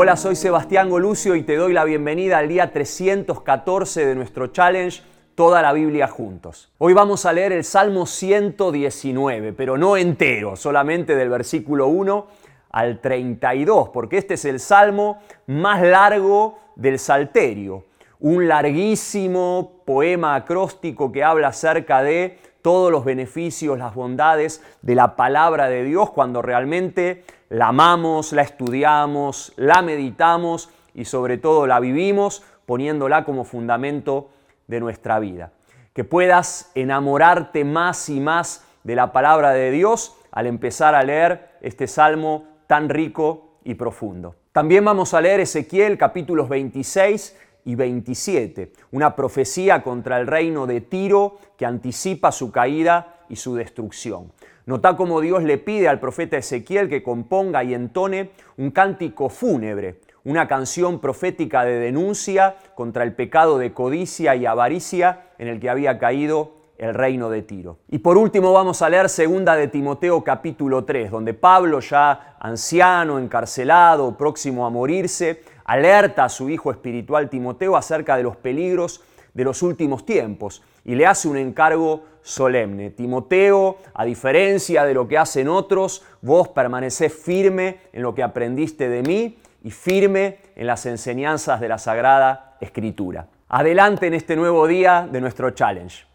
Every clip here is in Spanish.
Hola, soy Sebastián Golucio y te doy la bienvenida al día 314 de nuestro challenge Toda la Biblia juntos. Hoy vamos a leer el Salmo 119, pero no entero, solamente del versículo 1 al 32, porque este es el salmo más largo del Salterio, un larguísimo poema acróstico que habla acerca de todos los beneficios, las bondades de la palabra de Dios cuando realmente la amamos, la estudiamos, la meditamos y sobre todo la vivimos poniéndola como fundamento de nuestra vida. Que puedas enamorarte más y más de la palabra de Dios al empezar a leer este salmo tan rico y profundo. También vamos a leer Ezequiel capítulos 26 y 27, una profecía contra el reino de Tiro que anticipa su caída y su destrucción. Nota cómo Dios le pide al profeta Ezequiel que componga y entone un cántico fúnebre, una canción profética de denuncia contra el pecado de codicia y avaricia en el que había caído el reino de Tiro. Y por último vamos a leer segunda de Timoteo capítulo 3, donde Pablo, ya anciano, encarcelado, próximo a morirse, alerta a su hijo espiritual Timoteo acerca de los peligros de los últimos tiempos y le hace un encargo solemne. Timoteo, a diferencia de lo que hacen otros, vos permanecés firme en lo que aprendiste de mí y firme en las enseñanzas de la Sagrada Escritura. Adelante en este nuevo día de nuestro challenge.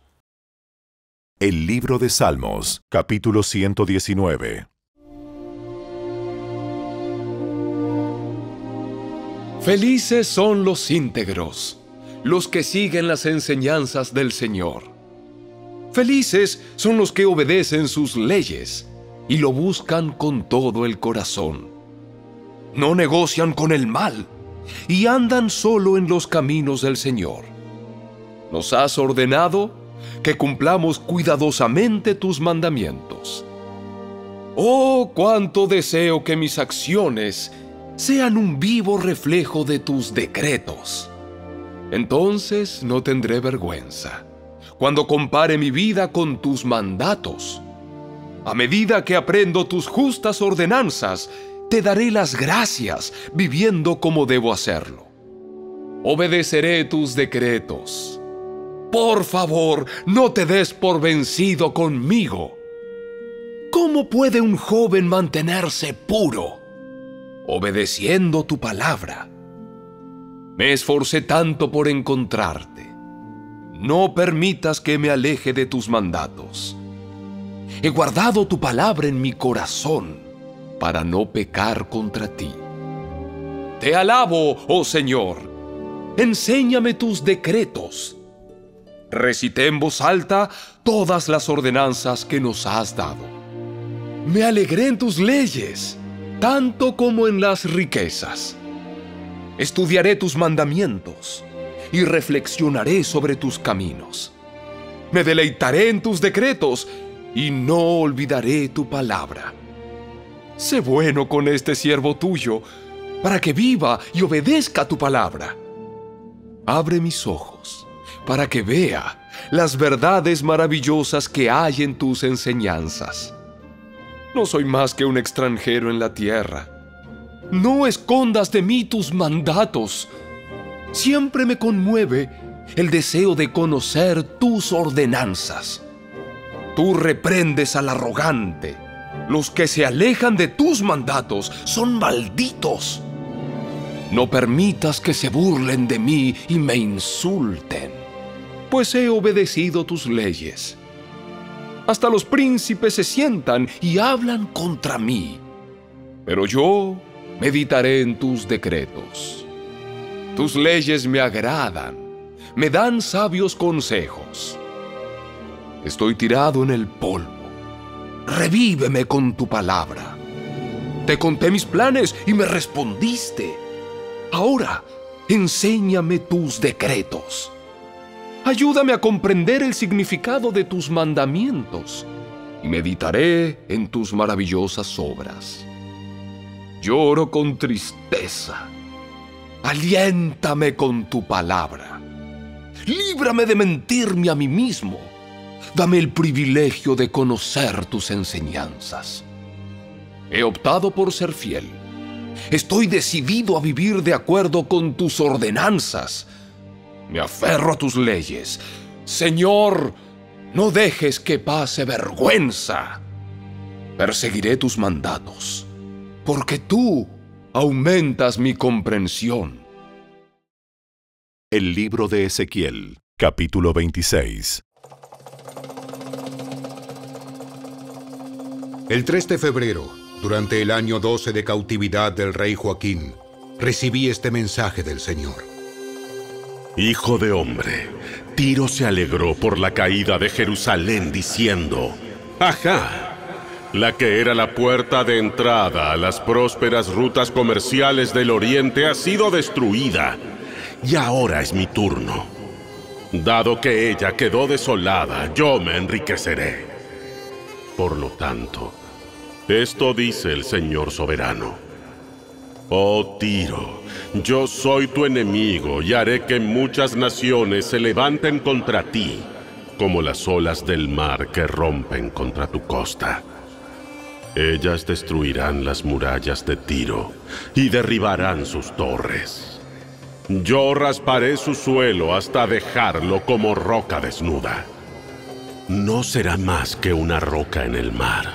El libro de Salmos, capítulo 119. Felices son los íntegros los que siguen las enseñanzas del Señor. Felices son los que obedecen sus leyes y lo buscan con todo el corazón. No negocian con el mal y andan solo en los caminos del Señor. Nos has ordenado que cumplamos cuidadosamente tus mandamientos. Oh, cuánto deseo que mis acciones sean un vivo reflejo de tus decretos. Entonces no tendré vergüenza cuando compare mi vida con tus mandatos. A medida que aprendo tus justas ordenanzas, te daré las gracias viviendo como debo hacerlo. Obedeceré tus decretos. Por favor, no te des por vencido conmigo. ¿Cómo puede un joven mantenerse puro? Obedeciendo tu palabra. Me esforcé tanto por encontrarte. No permitas que me aleje de tus mandatos. He guardado tu palabra en mi corazón para no pecar contra ti. Te alabo, oh Señor. Enséñame tus decretos. Recité en voz alta todas las ordenanzas que nos has dado. Me alegré en tus leyes, tanto como en las riquezas. Estudiaré tus mandamientos y reflexionaré sobre tus caminos. Me deleitaré en tus decretos y no olvidaré tu palabra. Sé bueno con este siervo tuyo, para que viva y obedezca tu palabra. Abre mis ojos, para que vea las verdades maravillosas que hay en tus enseñanzas. No soy más que un extranjero en la tierra no escondas de mí tus mandatos. Siempre me conmueve el deseo de conocer tus ordenanzas. Tú reprendes al arrogante. Los que se alejan de tus mandatos son malditos. No permitas que se burlen de mí y me insulten, pues he obedecido tus leyes. Hasta los príncipes se sientan y hablan contra mí. Pero yo meditaré en tus decretos. Tus leyes me agradan, me dan sabios consejos. Estoy tirado en el polvo. Revíveme con tu palabra. Te conté mis planes y me respondiste. Ahora, enséñame tus decretos. Ayúdame a comprender el significado de tus mandamientos y meditaré en tus maravillosas obras lloro con tristeza. Aliéntame con tu palabra. Líbrame de mentirme a mí mismo. Dame el privilegio de conocer tus enseñanzas. He optado por ser fiel Estoy decidido a vivir de acuerdo con tus ordenanzas. Me aferro a tus leyes. Señor, no dejes que pase vergüenza. Perseguiré tus mandatos, porque tú aumentas mi comprensión. El libro de Ezequiel, capítulo 26. El 3 de febrero, durante el año 12 de cautividad del rey Joaquín, recibí este mensaje del Señor. Hijo de hombre, Tiro se alegró por la caída de Jerusalén diciendo, Ajá, la que era la puerta de entrada a las prósperas rutas comerciales del oriente ha sido destruida, y ahora es mi turno. Dado que ella quedó desolada, yo me enriqueceré. Por lo tanto, esto dice el Señor soberano. Oh Tiro, yo soy tu enemigo y haré que muchas naciones se levanten contra ti, como las olas del mar que rompen contra tu costa. Ellas destruirán las murallas de Tiro y derribarán sus torres. Yo rasparé su suelo hasta dejarlo como roca desnuda. No será más que una roca en el mar,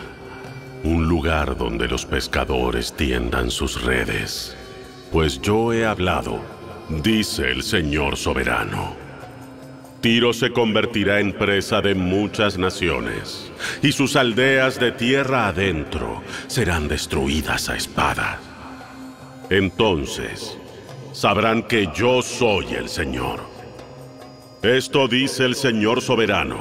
un lugar donde los pescadores tiendan sus redes. Pues yo he hablado, dice el Señor soberano. Tiro se convertirá en presa de muchas naciones, y sus aldeas de tierra adentro serán destruidas a espada. Entonces, sabrán que yo soy el Señor. Esto dice el Señor soberano.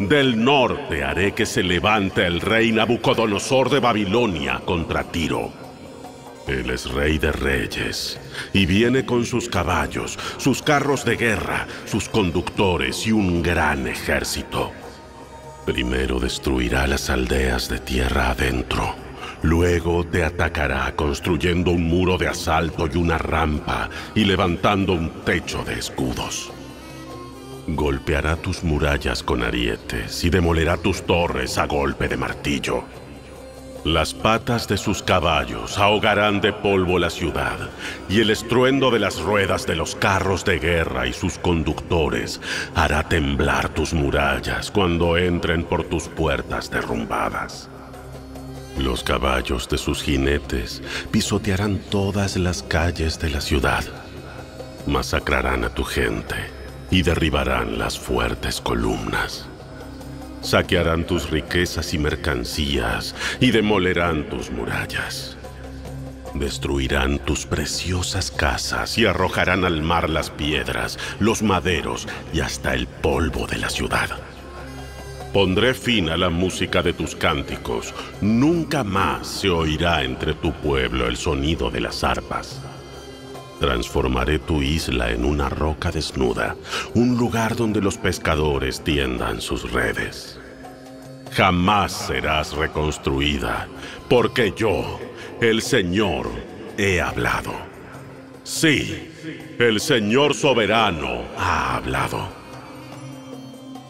Del norte haré que se levante el rey Nabucodonosor de Babilonia contra Tiro. Él es rey de reyes y viene con sus caballos, sus carros de guerra, sus conductores y un gran ejército. Primero destruirá las aldeas de tierra adentro. Luego te atacará construyendo un muro de asalto y una rampa y levantando un techo de escudos. Golpeará tus murallas con arietes y demolerá tus torres a golpe de martillo. Las patas de sus caballos ahogarán de polvo la ciudad, y el estruendo de las ruedas de los carros de guerra y sus conductores hará temblar tus murallas cuando entren por tus puertas derrumbadas. Los caballos de sus jinetes pisotearán todas las calles de la ciudad, masacrarán a tu gente y derribarán las fuertes columnas. Saquearán tus riquezas y mercancías y demolerán tus murallas. Destruirán tus preciosas casas y arrojarán al mar las piedras, los maderos y hasta el polvo de la ciudad. Pondré fin a la música de tus cánticos. Nunca más se oirá entre tu pueblo el sonido de las arpas. Transformaré tu isla en una roca desnuda, un lugar donde los pescadores tiendan sus redes. Jamás serás reconstruida, porque yo, el Señor, he hablado. Sí, el Señor soberano ha hablado.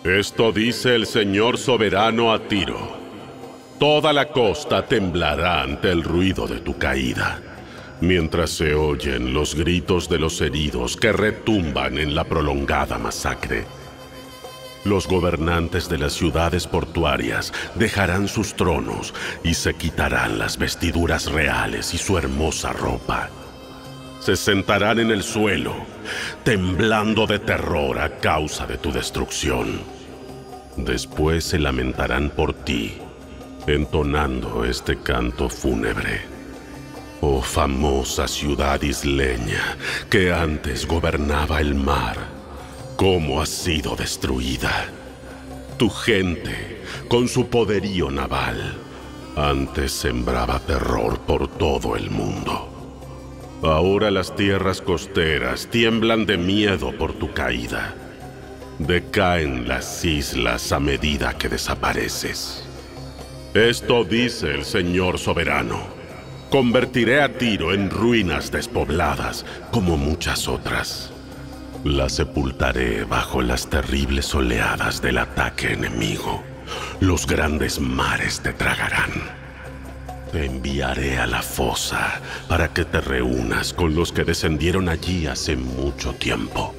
Esto dice el Señor soberano a Tiro. Toda la costa temblará ante el ruido de tu caída mientras se oyen los gritos de los heridos que retumban en la prolongada masacre. Los gobernantes de las ciudades portuarias dejarán sus tronos y se quitarán las vestiduras reales y su hermosa ropa. Se sentarán en el suelo, temblando de terror a causa de tu destrucción. Después se lamentarán por ti, entonando este canto fúnebre. Oh famosa ciudad isleña que antes gobernaba el mar, ¿cómo ha sido destruida? Tu gente, con su poderío naval, antes sembraba terror por todo el mundo. Ahora las tierras costeras tiemblan de miedo por tu caída. Decaen las islas a medida que desapareces. Esto dice el Señor soberano. Convertiré a Tiro en ruinas despobladas, como muchas otras. La sepultaré bajo las terribles oleadas del ataque enemigo. Los grandes mares te tragarán. te enviaré a la fosa para que te reúnas con los que descendieron allí hace mucho tiempo.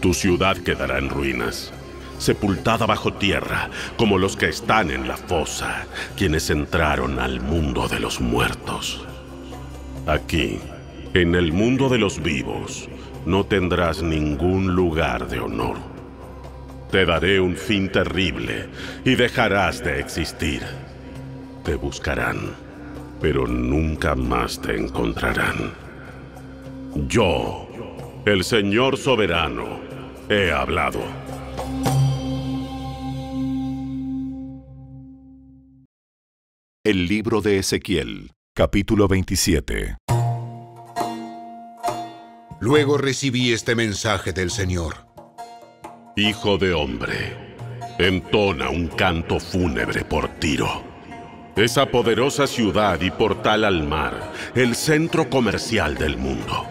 Tu ciudad quedará en ruinas, sepultada bajo tierra, como los que están en la fosa, quienes entraron al mundo de los muertos. Aquí, en el mundo de los vivos, no tendrás ningún lugar de honor. Te daré un fin terrible y dejarás de existir. Te buscarán, pero nunca más te encontrarán. Yo, el Señor soberano, he hablado. El libro de Ezequiel, capítulo 27. Luego recibí este mensaje del Señor. Hijo de hombre, entona un canto fúnebre por Tiro. Esa poderosa ciudad y portal al mar, el centro comercial del mundo.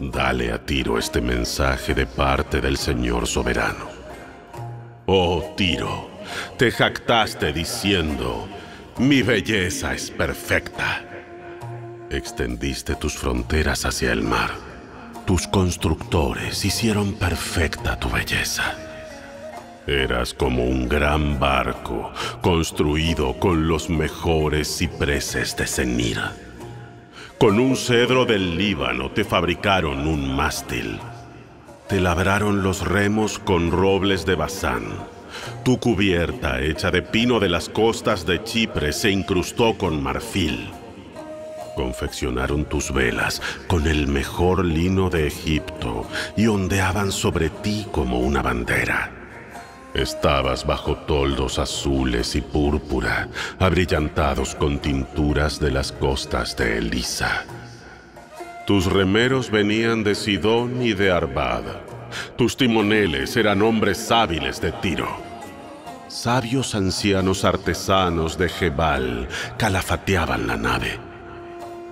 Dale a Tiro este mensaje de parte del Señor soberano. Oh Tiro, te jactaste diciendo, mi belleza es perfecta. Extendiste tus fronteras hacia el mar. Tus constructores hicieron perfecta tu belleza. Eras como un gran barco construido con los mejores cipreses de Senir. Con un cedro del Líbano te fabricaron un mástil. Te labraron los remos con robles de Bazán. Tu cubierta, hecha de pino de las costas de Chipre, se incrustó con marfil. Confeccionaron tus velas con el mejor lino de Egipto y ondeaban sobre ti como una bandera. Estabas bajo toldos azules y púrpura, abrillantados con tinturas de las costas de Elisa. Tus remeros venían de Sidón y de Arbad. Tus timoneles eran hombres hábiles de tiro. Sabios ancianos artesanos de Jebal calafateaban la nave.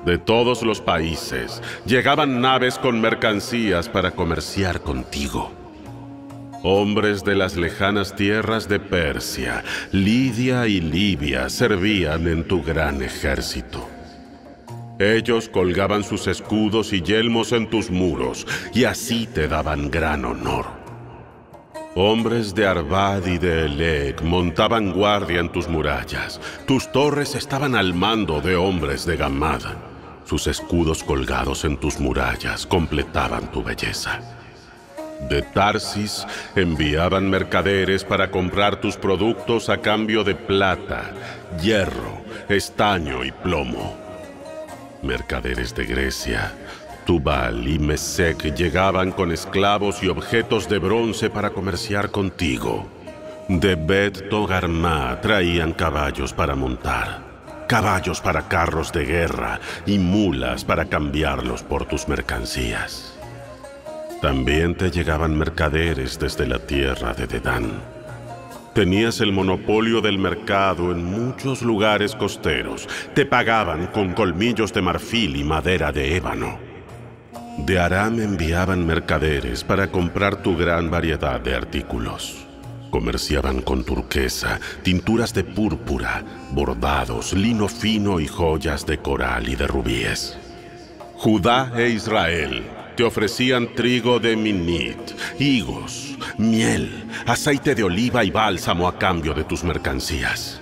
De todos los países llegaban naves con mercancías para comerciar contigo. Hombres de las lejanas tierras de Persia, Lidia y Libia servían en tu gran ejército. Ellos colgaban sus escudos y yelmos en tus muros, y así te daban gran honor. Hombres de Arbad y de Elec montaban guardia en tus murallas. Tus torres estaban al mando de hombres de Gamad. Sus escudos colgados en tus murallas completaban tu belleza. De Tarsis enviaban mercaderes para comprar tus productos a cambio de plata, hierro, estaño y plomo. Mercaderes de Grecia, Tubal y Mesec llegaban con esclavos y objetos de bronce para comerciar contigo. De Bet Togarmá traían caballos para montar, caballos para carros de guerra y mulas para cambiarlos por tus mercancías. También te llegaban mercaderes desde la tierra de Dedán. Tenías el monopolio del mercado en muchos lugares costeros. Te pagaban con colmillos de marfil y madera de ébano. De Aram enviaban mercaderes para comprar tu gran variedad de artículos. Comerciaban con turquesa, tinturas de púrpura, bordados, lino fino y joyas de coral y de rubíes. Judá e Israel te ofrecían trigo de minit, higos, miel, aceite de oliva y bálsamo a cambio de tus mercancías.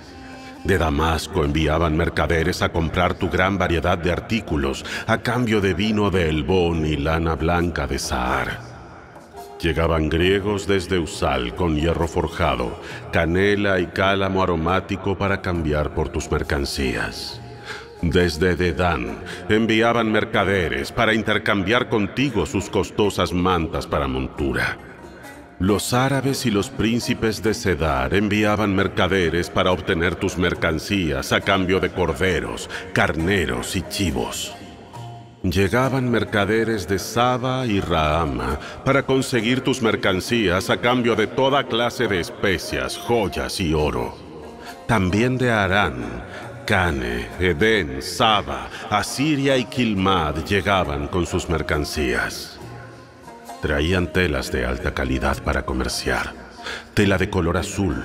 De Damasco enviaban mercaderes a comprar tu gran variedad de artículos a cambio de vino de Elbón y lana blanca de Sahar. Llegaban griegos desde Usal con hierro forjado, canela y cálamo aromático para cambiar por tus mercancías. Desde Dedán enviaban mercaderes para intercambiar contigo sus costosas mantas para montura. Los árabes y los príncipes de Sedar enviaban mercaderes para obtener tus mercancías a cambio de corderos, carneros y chivos. Llegaban mercaderes de Saba y Rahama para conseguir tus mercancías a cambio de toda clase de especias, joyas y oro. También de Arán Cane, Edén, Saba, Asiria y Kilmad llegaban con sus mercancías. Traían telas de alta calidad para comerciar, tela de color azul,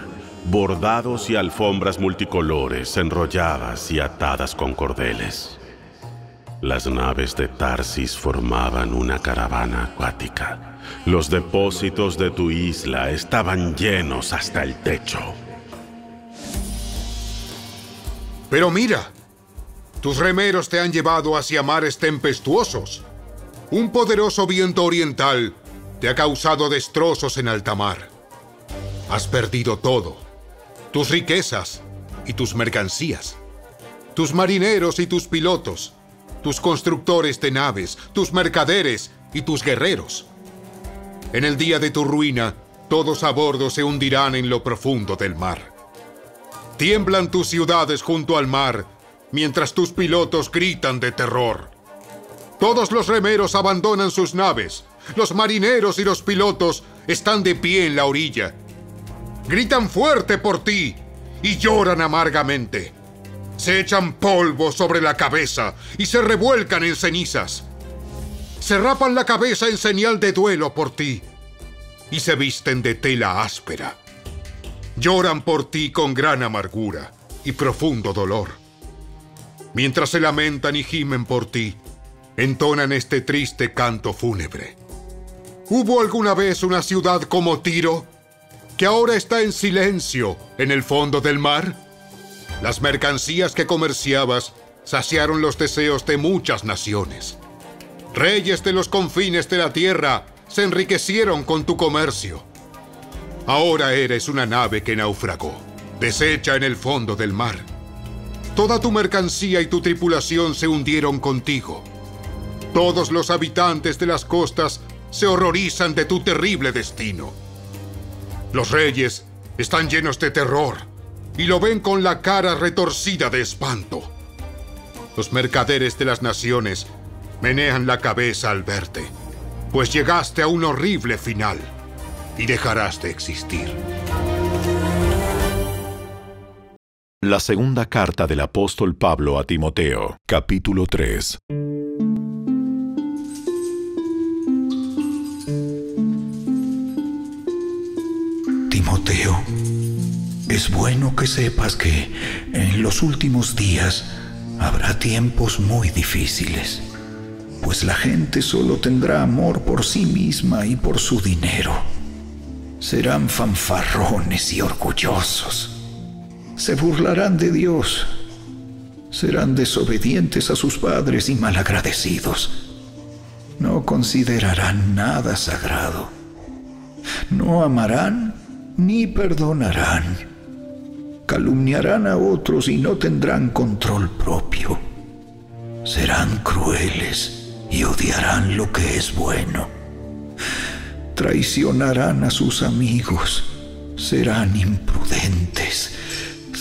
bordados y alfombras multicolores enrolladas y atadas con cordeles. Las naves de Tarsis formaban una caravana acuática. Los depósitos de tu isla estaban llenos hasta el techo. Pero mira, tus remeros te han llevado hacia mares tempestuosos. Un poderoso viento oriental te ha causado destrozos en alta mar. Has perdido todo, tus riquezas y tus mercancías, tus marineros y tus pilotos, tus constructores de naves, tus mercaderes y tus guerreros. En el día de tu ruina, todos a bordo se hundirán en lo profundo del mar. Tiemblan tus ciudades junto al mar, mientras tus pilotos gritan de terror. Todos los remeros abandonan sus naves. Los marineros y los pilotos están de pie en la orilla. Gritan fuerte por ti y lloran amargamente. Se echan polvo sobre la cabeza y se revuelcan en cenizas. Se rapan la cabeza en señal de duelo por ti y se visten de tela áspera. Lloran por ti con gran amargura y profundo dolor. Mientras se lamentan y gimen por ti, entonan este triste canto fúnebre. ¿Hubo alguna vez una ciudad como Tiro que ahora está en silencio en el fondo del mar? Las mercancías que comerciabas saciaron los deseos de muchas naciones. Reyes de los confines de la tierra se enriquecieron con tu comercio. Ahora eres una nave que naufragó, deshecha en el fondo del mar. Toda tu mercancía y tu tripulación se hundieron contigo. Todos los habitantes de las costas se horrorizan de tu terrible destino. Los reyes están llenos de terror y lo ven con la cara retorcida de espanto. Los mercaderes de las naciones menean la cabeza al verte, pues llegaste a un horrible final y dejarás de existir. La segunda carta del apóstol Pablo a Timoteo, capítulo 3. Timoteo, es bueno que sepas que en los últimos días habrá tiempos muy difíciles, pues la gente solo tendrá amor por sí misma y por su dinero. Serán fanfarrones y orgullosos se burlarán de Dios, serán desobedientes a sus padres y malagradecidos. No considerarán nada sagrado. No amarán ni perdonarán. Calumniarán a otros y no tendrán control propio. Serán crueles y odiarán lo que es bueno. Traicionarán a sus amigos. Serán imprudentes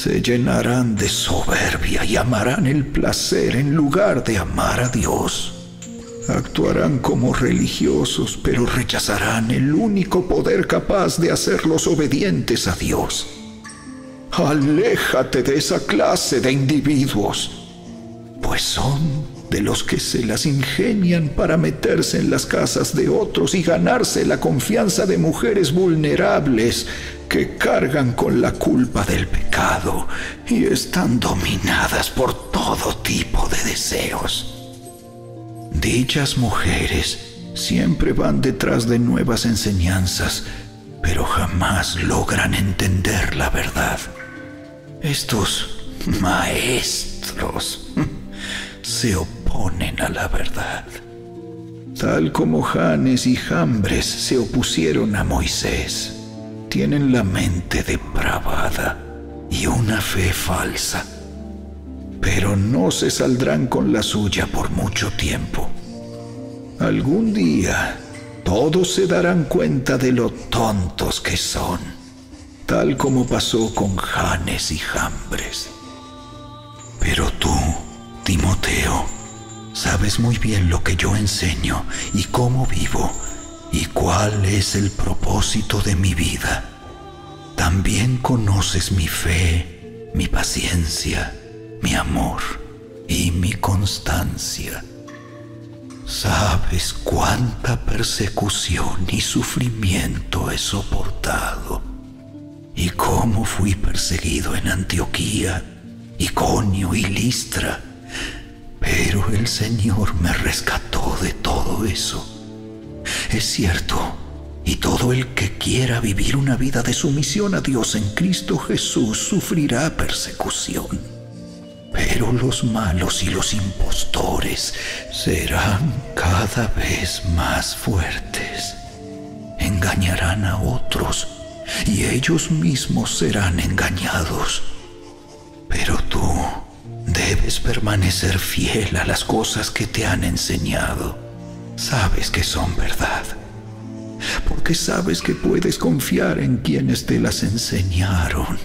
se llenarán de soberbia y amarán el placer en lugar de amar a Dios. Actuarán como religiosos, pero rechazarán el único poder capaz de hacerlos obedientes a Dios. Aléjate de esa clase de individuos, pues son de los que se las ingenian para meterse en las casas de otros y ganarse la confianza de mujeres vulnerables que cargan con la culpa del pecado y están dominadas por todo tipo de deseos. Dichas mujeres siempre van detrás de nuevas enseñanzas, pero jamás logran entender la verdad. Estos maestros se oponen a la verdad, tal como Janes y Jambres se opusieron a Moisés tienen la mente depravada y una fe falsa, pero no se saldrán con la suya por mucho tiempo. Algún día todos se darán cuenta de lo tontos que son, tal como pasó con Janes y Jambres. Pero tú, Timoteo, sabes muy bien lo que yo enseño y cómo vivo y cuál es el propósito de mi vida. También conoces mi fe, mi paciencia, mi amor y mi constancia. Sabes cuánta persecución y sufrimiento he soportado. y cómo fui perseguido en Antioquía, Iconio y Listra. Pero el Señor me rescató de todo eso. Es cierto, y todo el que quiera vivir una vida de sumisión a Dios en Cristo Jesús sufrirá persecución. Pero los malos y los impostores serán cada vez más fuertes. Engañarán a otros y ellos mismos serán engañados. Pero tú debes permanecer fiel a las cosas que te han enseñado. Sabes que son verdad. Porque sabes que puedes confiar en quienes te las enseñaron.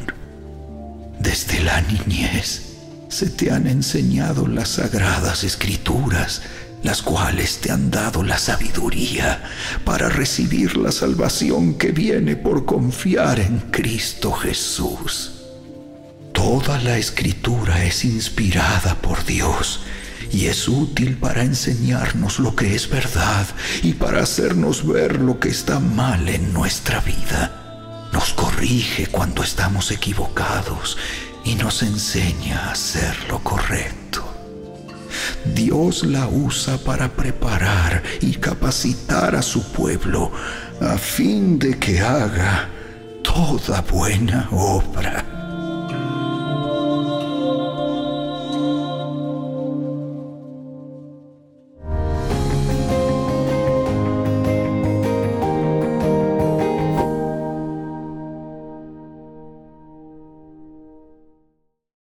Desde la niñez se te han enseñado las sagradas escrituras las cuales te han dado la sabiduría para recibir la salvación que viene por confiar en Cristo Jesús. Toda la escritura es inspirada por Dios y es útil para enseñarnos lo que es verdad y para hacernos ver lo que está mal en nuestra vida. Nos corrige cuando estamos equivocados y nos enseña a hacer lo correcto. Dios la usa para preparar y capacitar a su pueblo a fin de que haga toda buena obra.